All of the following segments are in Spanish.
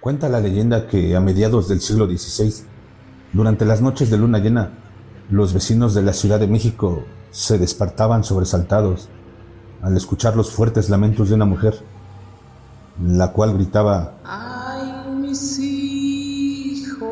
Cuenta la leyenda que a mediados del siglo XVI, durante las noches de luna llena, los vecinos de la Ciudad de México se despertaban sobresaltados al escuchar los fuertes lamentos de una mujer, la cual gritaba, ¡Ay, mis hijos!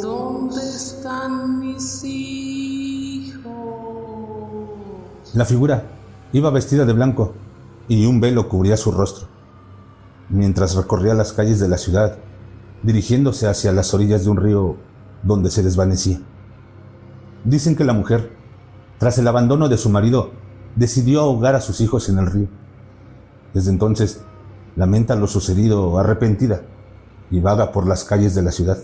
¿Dónde están mis hijos? La figura iba vestida de blanco y un velo cubría su rostro, mientras recorría las calles de la ciudad, dirigiéndose hacia las orillas de un río donde se desvanecía. Dicen que la mujer, tras el abandono de su marido, decidió ahogar a sus hijos en el río. Desde entonces, lamenta lo sucedido arrepentida y vaga por las calles de la ciudad.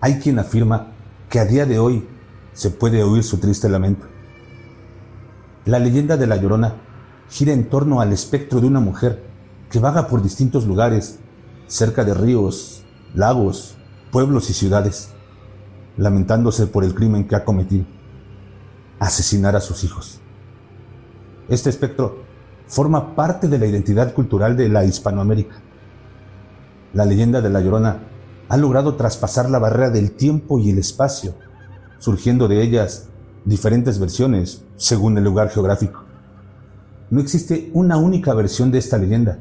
Hay quien afirma que a día de hoy se puede oír su triste lamento. La leyenda de la Llorona gira en torno al espectro de una mujer que vaga por distintos lugares, cerca de ríos, lagos, pueblos y ciudades lamentándose por el crimen que ha cometido, asesinar a sus hijos. Este espectro forma parte de la identidad cultural de la Hispanoamérica. La leyenda de La Llorona ha logrado traspasar la barrera del tiempo y el espacio, surgiendo de ellas diferentes versiones según el lugar geográfico. No existe una única versión de esta leyenda.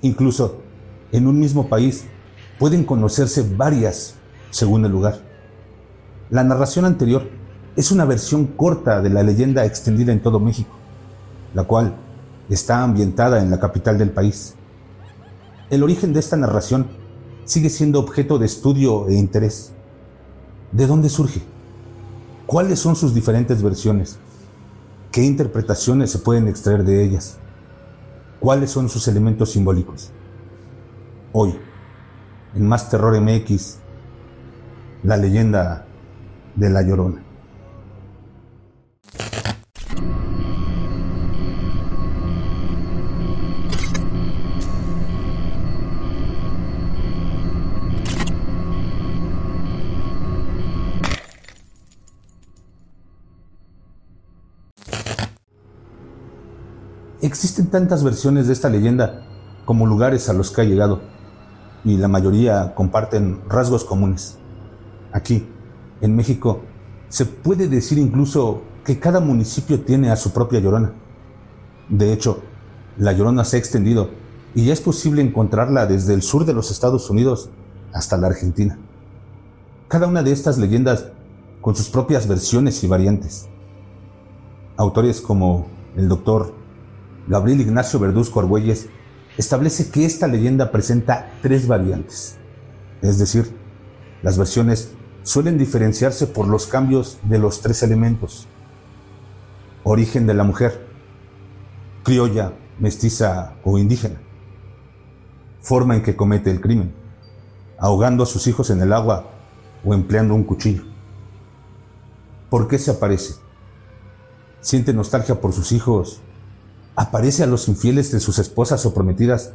Incluso en un mismo país pueden conocerse varias según el lugar. La narración anterior es una versión corta de la leyenda extendida en todo México, la cual está ambientada en la capital del país. El origen de esta narración sigue siendo objeto de estudio e interés. ¿De dónde surge? ¿Cuáles son sus diferentes versiones? ¿Qué interpretaciones se pueden extraer de ellas? ¿Cuáles son sus elementos simbólicos? Hoy, en Más Terror MX, la leyenda de La Llorona. Existen tantas versiones de esta leyenda como lugares a los que ha llegado, y la mayoría comparten rasgos comunes. Aquí, en México se puede decir incluso que cada municipio tiene a su propia llorona. De hecho, la llorona se ha extendido y ya es posible encontrarla desde el sur de los Estados Unidos hasta la Argentina. Cada una de estas leyendas con sus propias versiones y variantes. Autores como el doctor Gabriel Ignacio Verduzco Argüelles establece que esta leyenda presenta tres variantes, es decir, las versiones suelen diferenciarse por los cambios de los tres elementos. Origen de la mujer, criolla, mestiza o indígena. Forma en que comete el crimen, ahogando a sus hijos en el agua o empleando un cuchillo. ¿Por qué se aparece? Siente nostalgia por sus hijos, aparece a los infieles de sus esposas o prometidas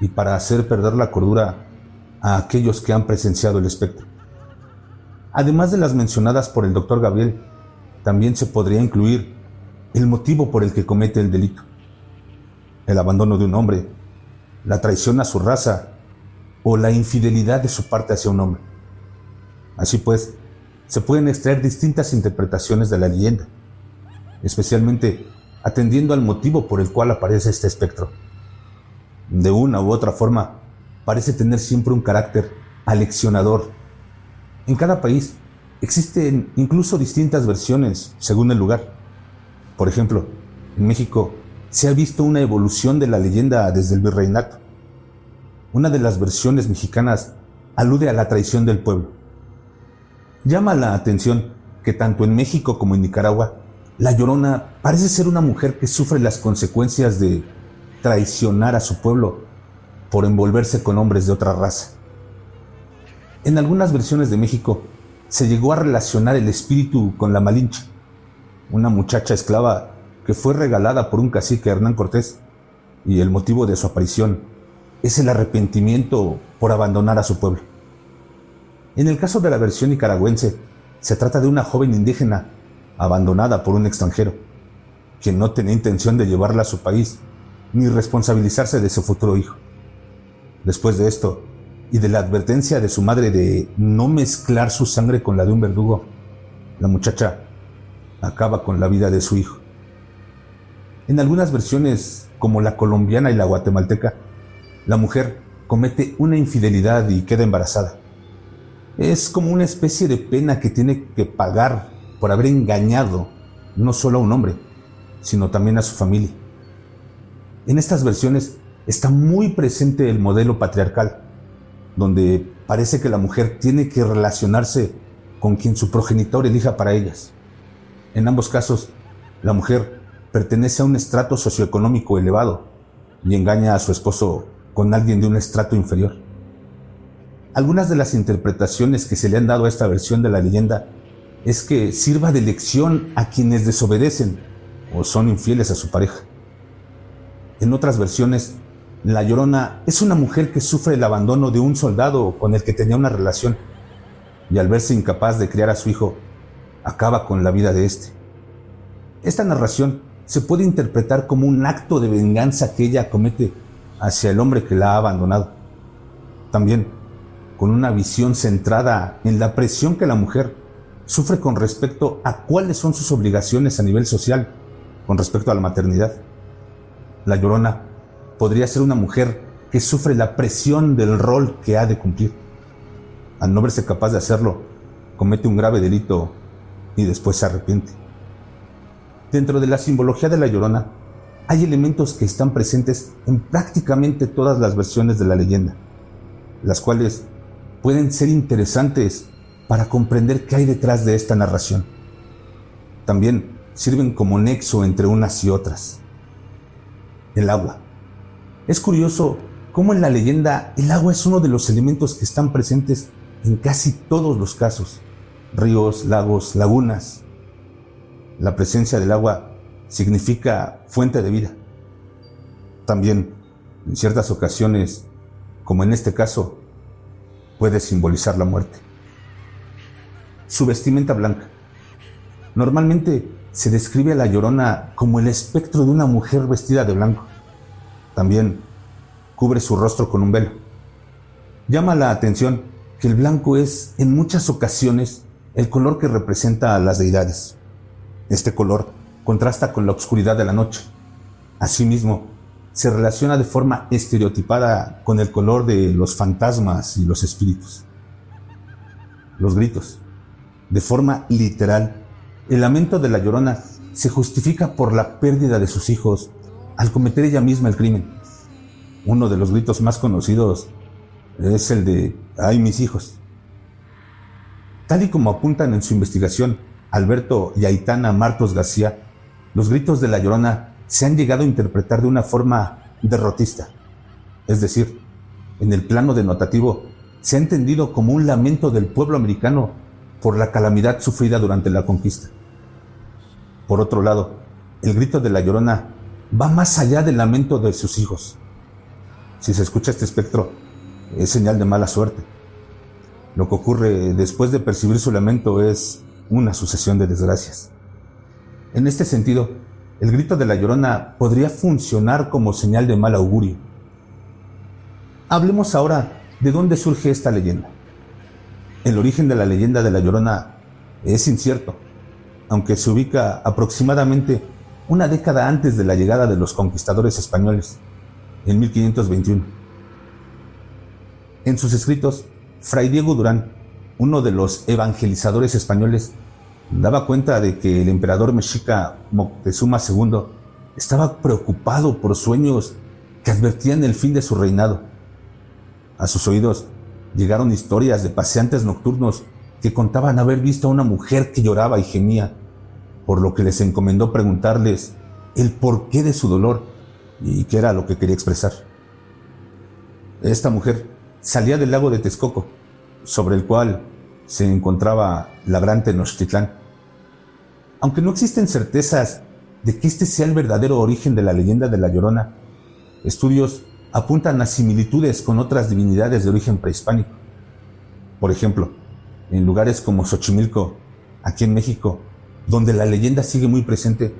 y para hacer perder la cordura a aquellos que han presenciado el espectro. Además de las mencionadas por el doctor Gabriel, también se podría incluir el motivo por el que comete el delito. El abandono de un hombre, la traición a su raza o la infidelidad de su parte hacia un hombre. Así pues, se pueden extraer distintas interpretaciones de la leyenda, especialmente atendiendo al motivo por el cual aparece este espectro. De una u otra forma, parece tener siempre un carácter aleccionador en cada país existen incluso distintas versiones según el lugar. Por ejemplo, en México se ha visto una evolución de la leyenda desde el virreinato. Una de las versiones mexicanas alude a la traición del pueblo. Llama la atención que tanto en México como en Nicaragua, la Llorona parece ser una mujer que sufre las consecuencias de traicionar a su pueblo por envolverse con hombres de otra raza. En algunas versiones de México se llegó a relacionar el espíritu con la Malinche, una muchacha esclava que fue regalada por un cacique Hernán Cortés, y el motivo de su aparición es el arrepentimiento por abandonar a su pueblo. En el caso de la versión nicaragüense, se trata de una joven indígena abandonada por un extranjero, quien no tenía intención de llevarla a su país ni responsabilizarse de su futuro hijo. Después de esto, y de la advertencia de su madre de no mezclar su sangre con la de un verdugo, la muchacha acaba con la vida de su hijo. En algunas versiones, como la colombiana y la guatemalteca, la mujer comete una infidelidad y queda embarazada. Es como una especie de pena que tiene que pagar por haber engañado no solo a un hombre, sino también a su familia. En estas versiones está muy presente el modelo patriarcal, donde parece que la mujer tiene que relacionarse con quien su progenitor elija para ellas. En ambos casos, la mujer pertenece a un estrato socioeconómico elevado y engaña a su esposo con alguien de un estrato inferior. Algunas de las interpretaciones que se le han dado a esta versión de la leyenda es que sirva de lección a quienes desobedecen o son infieles a su pareja. En otras versiones, la Llorona es una mujer que sufre el abandono de un soldado con el que tenía una relación y al verse incapaz de criar a su hijo, acaba con la vida de éste. Esta narración se puede interpretar como un acto de venganza que ella comete hacia el hombre que la ha abandonado. También con una visión centrada en la presión que la mujer sufre con respecto a cuáles son sus obligaciones a nivel social con respecto a la maternidad. La llorona podría ser una mujer que sufre la presión del rol que ha de cumplir. Al no verse capaz de hacerlo, comete un grave delito y después se arrepiente. Dentro de la simbología de la llorona, hay elementos que están presentes en prácticamente todas las versiones de la leyenda, las cuales pueden ser interesantes para comprender qué hay detrás de esta narración. También sirven como nexo entre unas y otras. El agua. Es curioso cómo en la leyenda el agua es uno de los elementos que están presentes en casi todos los casos. Ríos, lagos, lagunas. La presencia del agua significa fuente de vida. También, en ciertas ocasiones, como en este caso, puede simbolizar la muerte. Su vestimenta blanca. Normalmente se describe a la llorona como el espectro de una mujer vestida de blanco. También cubre su rostro con un velo. Llama la atención que el blanco es en muchas ocasiones el color que representa a las deidades. Este color contrasta con la oscuridad de la noche. Asimismo, se relaciona de forma estereotipada con el color de los fantasmas y los espíritus. Los gritos. De forma literal, el lamento de la llorona se justifica por la pérdida de sus hijos al cometer ella misma el crimen. Uno de los gritos más conocidos es el de ¡ay mis hijos! Tal y como apuntan en su investigación Alberto y Aitana Marcos García, los gritos de la llorona se han llegado a interpretar de una forma derrotista. Es decir, en el plano denotativo, se ha entendido como un lamento del pueblo americano por la calamidad sufrida durante la conquista. Por otro lado, el grito de la llorona va más allá del lamento de sus hijos. Si se escucha este espectro, es señal de mala suerte. Lo que ocurre después de percibir su lamento es una sucesión de desgracias. En este sentido, el grito de la llorona podría funcionar como señal de mal augurio. Hablemos ahora de dónde surge esta leyenda. El origen de la leyenda de la llorona es incierto, aunque se ubica aproximadamente una década antes de la llegada de los conquistadores españoles, en 1521. En sus escritos, Fray Diego Durán, uno de los evangelizadores españoles, daba cuenta de que el emperador mexica Moctezuma II estaba preocupado por sueños que advertían el fin de su reinado. A sus oídos llegaron historias de paseantes nocturnos que contaban haber visto a una mujer que lloraba y gemía, por lo que les encomendó preguntarles el porqué de su dolor y qué era lo que quería expresar. Esta mujer salía del lago de Texcoco, sobre el cual se encontraba la gran Tenochtitlán. Aunque no existen certezas de que este sea el verdadero origen de la leyenda de la Llorona, estudios apuntan a similitudes con otras divinidades de origen prehispánico. Por ejemplo, en lugares como Xochimilco, aquí en México, donde la leyenda sigue muy presente,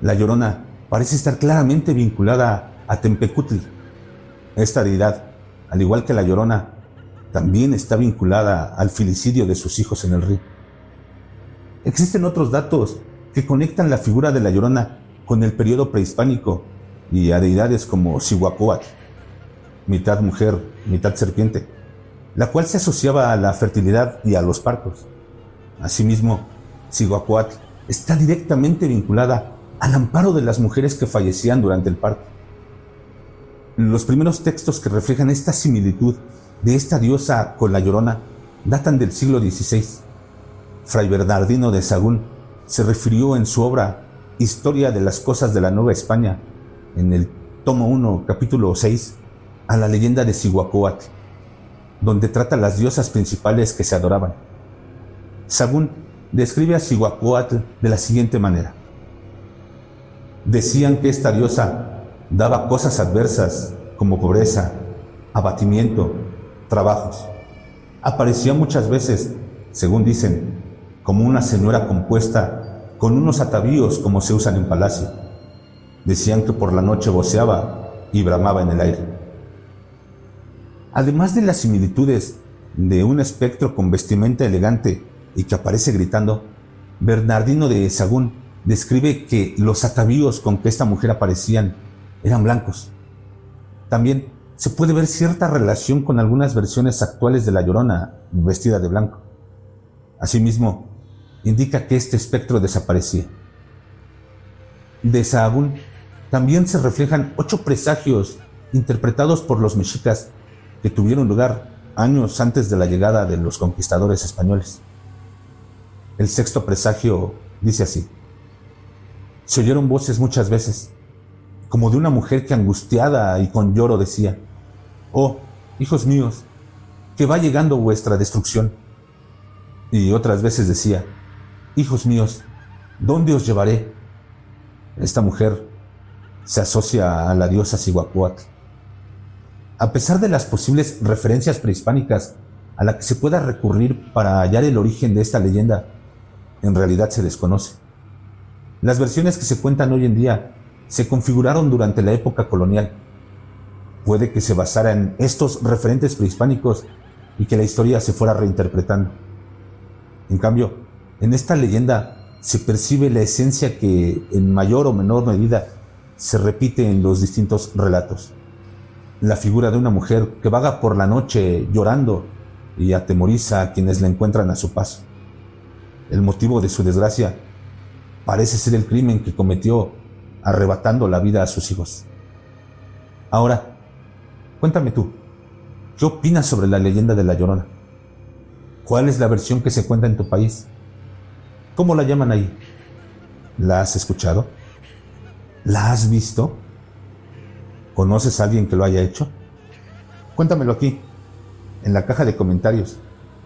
la Llorona parece estar claramente vinculada Atempecutli. Esta deidad, al igual que la Llorona, también está vinculada al filicidio de sus hijos en el río. Existen otros datos que conectan la figura de la Llorona con el periodo prehispánico y a deidades como Sihuacóatl, mitad mujer, mitad serpiente, la cual se asociaba a la fertilidad y a los partos. Asimismo, Sihuacóatl está directamente vinculada al amparo de las mujeres que fallecían durante el parto. Los primeros textos que reflejan esta similitud de esta diosa con la llorona datan del siglo XVI. Fray Bernardino de Sagún se refirió en su obra Historia de las Cosas de la Nueva España, en el tomo 1, capítulo 6, a la leyenda de Cihuacóatl, donde trata las diosas principales que se adoraban. Sagún describe a Cihuacóatl de la siguiente manera. Decían que esta diosa daba cosas adversas como pobreza, abatimiento, trabajos. Aparecía muchas veces, según dicen, como una señora compuesta con unos atavíos como se usan en palacio. Decían que por la noche voceaba y bramaba en el aire. Además de las similitudes de un espectro con vestimenta elegante y que aparece gritando, Bernardino de Sagún describe que los atavíos con que esta mujer aparecían eran blancos. También se puede ver cierta relación con algunas versiones actuales de La Llorona vestida de blanco. Asimismo, indica que este espectro desaparecía. De Sahagún también se reflejan ocho presagios interpretados por los mexicas que tuvieron lugar años antes de la llegada de los conquistadores españoles. El sexto presagio dice así. Se oyeron voces muchas veces, como de una mujer que angustiada y con lloro decía, Oh, hijos míos, que va llegando vuestra destrucción. Y otras veces decía, Hijos míos, ¿dónde os llevaré? Esta mujer se asocia a la diosa Cihuacóatl. A pesar de las posibles referencias prehispánicas a la que se pueda recurrir para hallar el origen de esta leyenda, en realidad se desconoce. Las versiones que se cuentan hoy en día se configuraron durante la época colonial. Puede que se basara en estos referentes prehispánicos y que la historia se fuera reinterpretando. En cambio, en esta leyenda se percibe la esencia que en mayor o menor medida se repite en los distintos relatos. La figura de una mujer que vaga por la noche llorando y atemoriza a quienes la encuentran a su paso. El motivo de su desgracia parece ser el crimen que cometió arrebatando la vida a sus hijos. Ahora, cuéntame tú, ¿qué opinas sobre la leyenda de la Llorona? ¿Cuál es la versión que se cuenta en tu país? ¿Cómo la llaman ahí? ¿La has escuchado? ¿La has visto? ¿Conoces a alguien que lo haya hecho? Cuéntamelo aquí, en la caja de comentarios.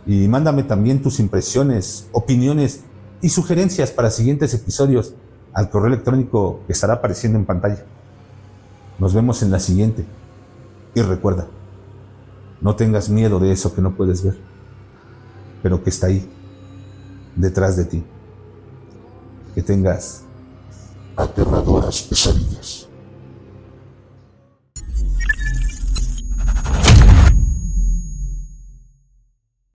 Y mándame también tus impresiones, opiniones y sugerencias para siguientes episodios al correo electrónico que estará apareciendo en pantalla. Nos vemos en la siguiente. Y recuerda, no tengas miedo de eso que no puedes ver, pero que está ahí, detrás de ti. Que tengas aterradoras pesadillas.